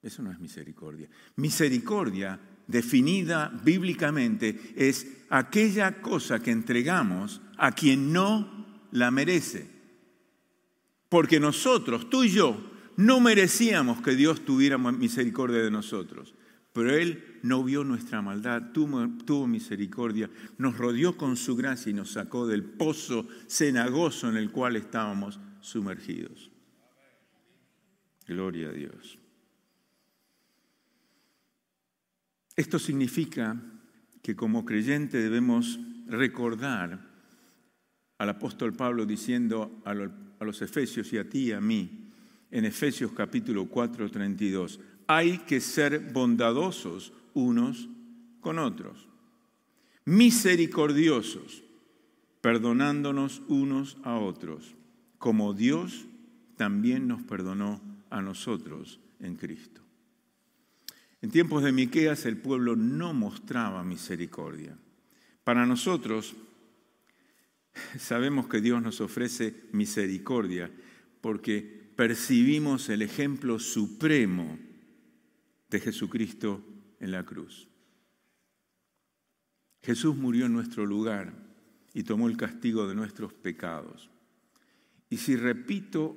Eso no es misericordia. Misericordia definida bíblicamente es aquella cosa que entregamos a quien no la merece. Porque nosotros, tú y yo, no merecíamos que Dios tuviera misericordia de nosotros. Pero Él no vio nuestra maldad, tuvo, misericordia, nos rodeó con su gracia y nos sacó del pozo cenagoso en el cual estábamos sumergidos. Gloria a Dios. Esto significa que como creyente debemos recordar al apóstol Pablo diciendo a lo- a los efesios y a ti y a mí, en Efesios capítulo 4, 32, hay que ser bondadosos unos con otros, misericordiosos, perdonándonos unos a otros, como Dios también nos perdonó a nosotros en Cristo. En tiempos de Miqueas el pueblo no mostraba misericordia. Para nosotros sabemos que Dios nos ofrece misericordia porque percibimos el ejemplo supremo de Jesucristo en la cruz. Jesús murió en nuestro lugar y tomó el castigo de nuestros pecados. Y si repito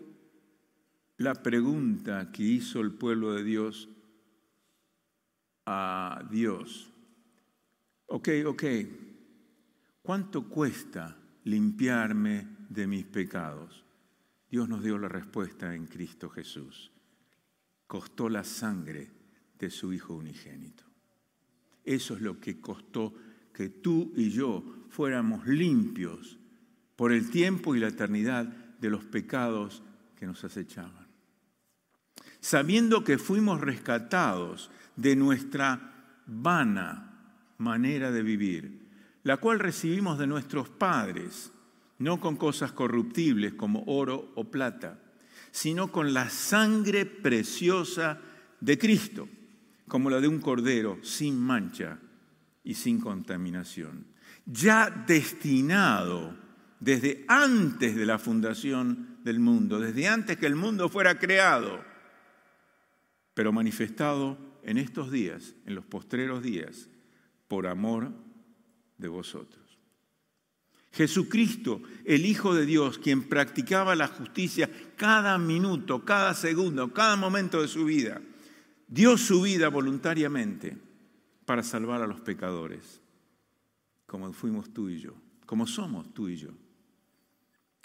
la pregunta que hizo el pueblo de Dios a Dios, ok, ok, ¿cuánto cuesta limpiarme de mis pecados? Dios nos dio la respuesta en Cristo Jesús. Costó la sangre de su Hijo unigénito. Eso es lo que costó que tú y yo fuéramos limpios por el tiempo y la eternidad de los pecados que nos acechaban. Sabiendo que fuimos rescatados de nuestra vana manera de vivir, la cual recibimos de nuestros padres, no con cosas corruptibles como oro o plata, sino con la sangre preciosa de Cristo, como la de un cordero sin mancha y sin contaminación, ya destinado desde antes de la fundación del mundo, desde antes que el mundo fuera creado, pero manifestado en estos días, en los postreros días, por amor de vosotros. Jesucristo, el Hijo de Dios, quien practicaba la justicia cada minuto, cada segundo, cada momento de su vida, dio su vida voluntariamente para salvar a los pecadores, como fuimos tú y yo, como somos tú y yo.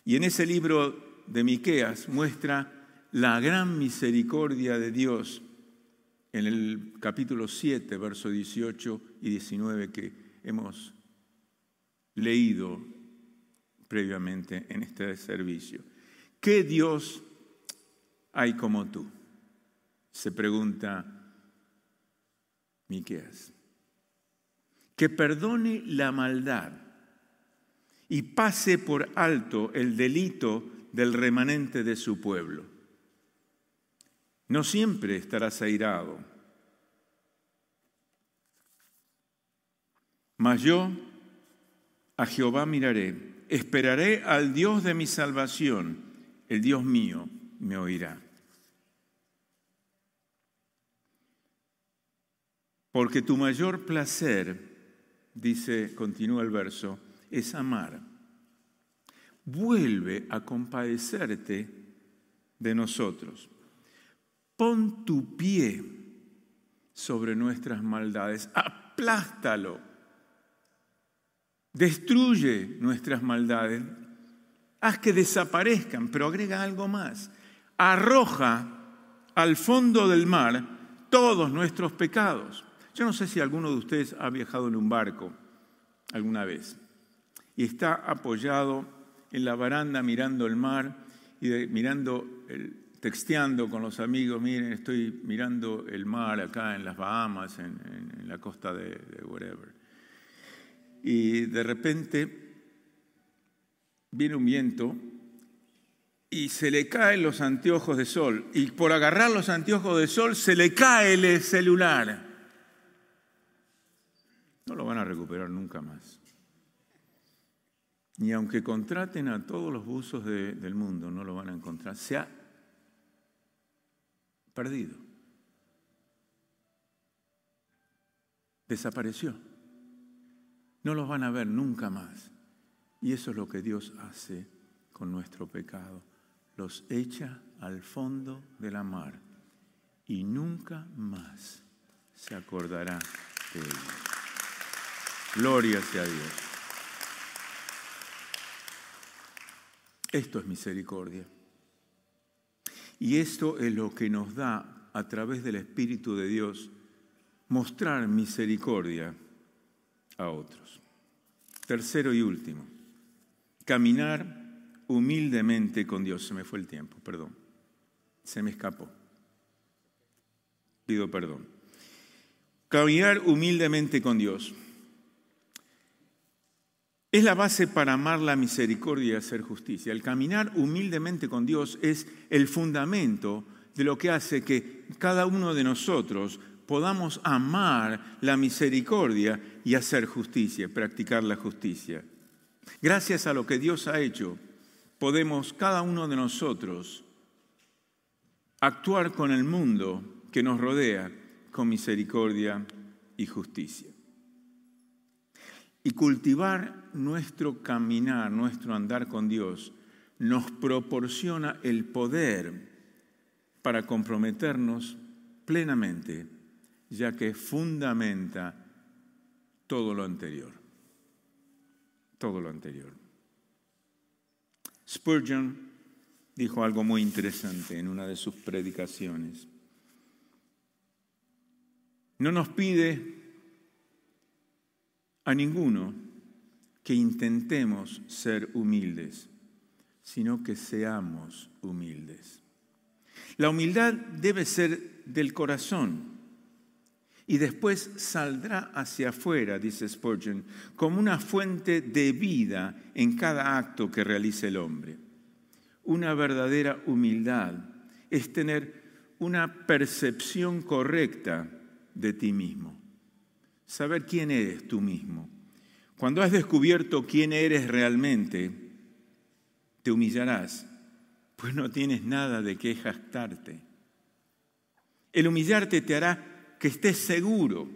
Y en ese libro de Miqueas muestra la gran misericordia de Dios en el capítulo 7, versos 18 y 19 que hemos leído previamente en este servicio. ¿Qué Dios hay como tú? Se pregunta Miqueas. Que perdone la maldad y pase por alto el delito del remanente de su pueblo. No siempre estarás airado, mas yo a Jehová miraré, esperaré al Dios de mi salvación, el Dios mío me oirá. Porque tu mayor placer, dice, continúa el verso, es amar. Vuelve a compadecerte de nosotros. Pon tu pie sobre nuestras maldades, aplástalo, destruye nuestras maldades, haz que desaparezcan, pero agrega algo más, arroja al fondo del mar todos nuestros pecados. Yo no sé si alguno de ustedes ha viajado en un barco alguna vez y está apoyado en la baranda mirando el mar y mirando, el- texteando con los amigos, miren, estoy mirando el mar acá en las Bahamas, en, la costa de, de wherever. Y de repente viene un viento y se le caen los anteojos de sol. Y por agarrar los anteojos de sol se le cae el celular. No lo van a recuperar nunca más. Ni aunque contraten a todos los buzos de- del mundo, no lo van a encontrar. Se ha perdido. Desapareció. No los van a ver nunca más. Y eso es lo que Dios hace con nuestro pecado. Los echa al fondo de la mar y nunca más se acordará de ellos. Gloria sea Dios. Esto es misericordia. Y esto es lo que nos da a través del Espíritu de Dios mostrar misericordia a otros. Tercero y último, caminar humildemente con Dios. Se me fue el tiempo, perdón. Se me escapó. Pido perdón. Caminar humildemente con Dios. Es la base para amar la misericordia y hacer justicia. El caminar humildemente con Dios es el fundamento de lo que hace que cada uno de nosotros podamos amar la misericordia y hacer justicia, practicar la justicia. Gracias a lo que Dios ha hecho, podemos cada uno de nosotros actuar con el mundo que nos rodea con misericordia y justicia. Y cultivar nuestro caminar, nuestro andar con Dios, nos proporciona el poder para comprometernos plenamente, ya que fundamenta todo lo anterior. Todo lo anterior. Spurgeon dijo algo muy interesante en una de sus predicaciones. No nos pide a ninguno que intentemos ser humildes, sino que seamos humildes. La humildad debe ser del corazón y después saldrá hacia afuera, dice Spurgeon, como una fuente de vida en cada acto que realice el hombre. Una verdadera humildad es tener una percepción correcta de ti mismo, saber quién eres tú mismo. Cuando has descubierto quién eres realmente, te humillarás, pues no tienes nada de qué jactarte. El humillarte te hará que estés seguro.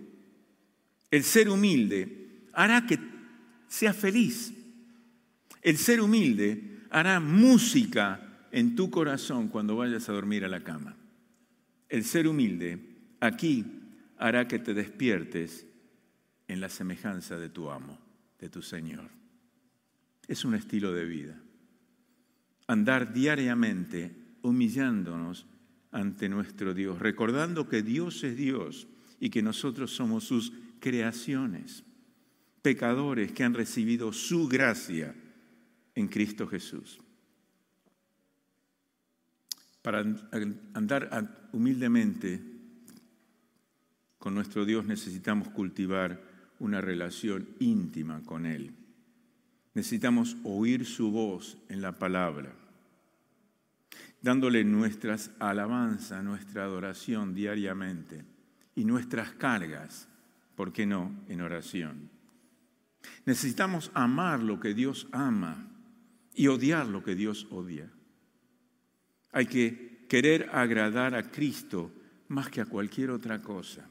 El ser humilde hará que seas feliz. El ser humilde hará música en tu corazón cuando vayas a dormir a la cama. El ser humilde aquí hará que te despiertes en la semejanza de tu amo, de tu Señor. Es un estilo de vida. Andar diariamente humillándonos ante nuestro Dios, recordando que Dios es Dios y que nosotros somos sus creaciones, pecadores que han recibido su gracia en Cristo Jesús. Para andar humildemente con nuestro Dios necesitamos cultivar una relación íntima con Él. Necesitamos oír su voz en la palabra dándole nuestras alabanzas, nuestra adoración diariamente y nuestras cargas, ¿por qué no?, en oración. Necesitamos amar lo que Dios ama y odiar lo que Dios odia. Hay que querer agradar a Cristo más que a cualquier otra cosa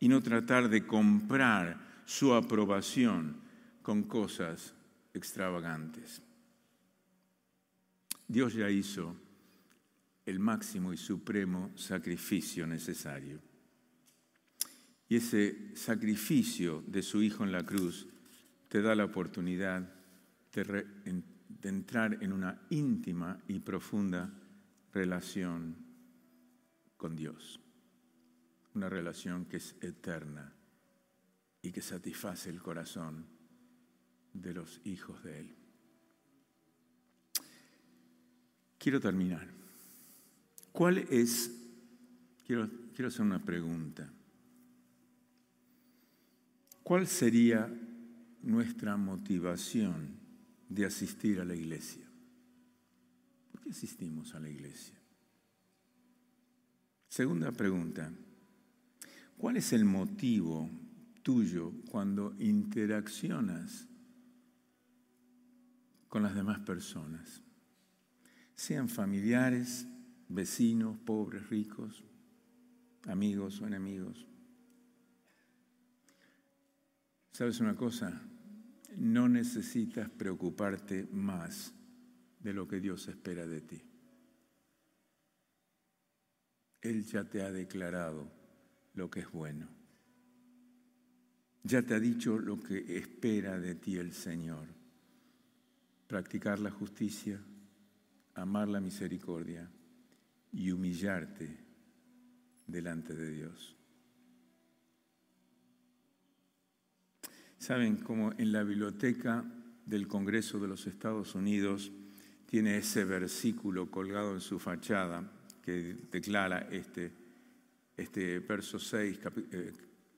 y no tratar de comprar su aprobación con cosas extravagantes. Dios ya hizo el máximo y supremo sacrificio necesario. Y ese sacrificio de su Hijo en la cruz te da la oportunidad de, re, de, entrar en una íntima y profunda relación con Dios. Una relación que es eterna y que satisface el corazón de los hijos de Él. Quiero terminar. ¿Cuál es, quiero, quiero hacer una pregunta, cuál sería nuestra motivación de asistir a la iglesia? ¿Por qué asistimos a la iglesia? Segunda pregunta, ¿cuál es el motivo tuyo cuando interaccionas con las demás personas? Sean familiares, vecinos, pobres, ricos, amigos o enemigos. ¿Sabes una cosa? No necesitas preocuparte más de lo que Dios espera de ti. Él ya te ha declarado lo que es bueno. Ya te ha dicho lo que espera de ti el Señor. Practicar la justicia, amar la misericordia y humillarte delante de Dios. Saben cómo en la biblioteca del Congreso de los Estados Unidos tiene ese versículo colgado en su fachada que declara este, este verso 6, capi- eh,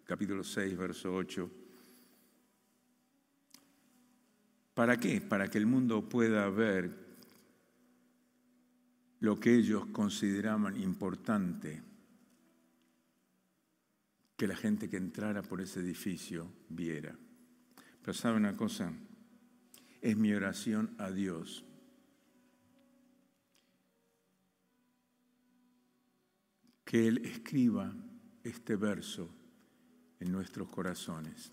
capítulo 6, verso 8. ¿Para qué? Para que el mundo pueda ver lo que ellos consideraban importante que la gente que entrara por ese edificio viera. Pero sabe una cosa, es mi oración a Dios. Que Él escriba este verso en nuestros corazones,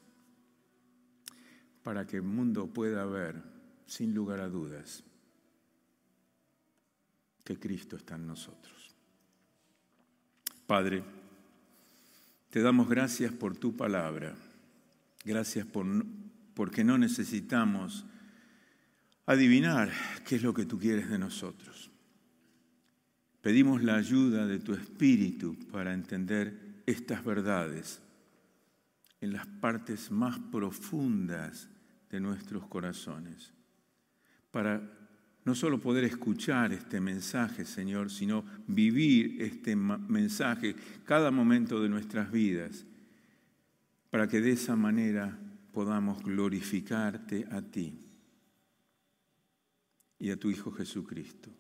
para que el mundo pueda ver, sin lugar a dudas, que Cristo está en nosotros. Padre, te damos gracias por tu palabra. Gracias por, porque no necesitamos adivinar qué es lo que tú quieres de nosotros. Pedimos la ayuda de tu Espíritu para entender estas verdades en las partes más profundas de nuestros corazones, para no solo poder escuchar este mensaje, Señor, sino vivir este mensaje cada momento de nuestras vidas, para que de esa manera podamos glorificarte a ti y a tu Hijo Jesucristo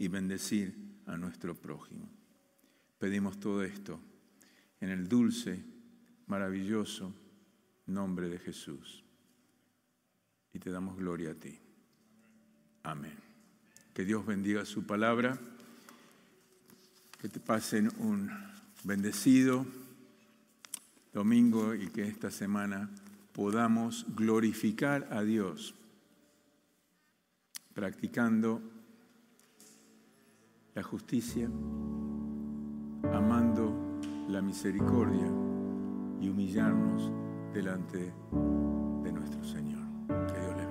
y bendecir a nuestro prójimo. Pedimos todo esto en el dulce, maravilloso nombre de Jesús y te damos gloria a ti. Amén. Que Dios bendiga su palabra. Que te pasen un bendecido domingo y que esta semana podamos glorificar a Dios practicando la justicia, amando la misericordia y humillarnos delante de nuestro Señor. Que Dios.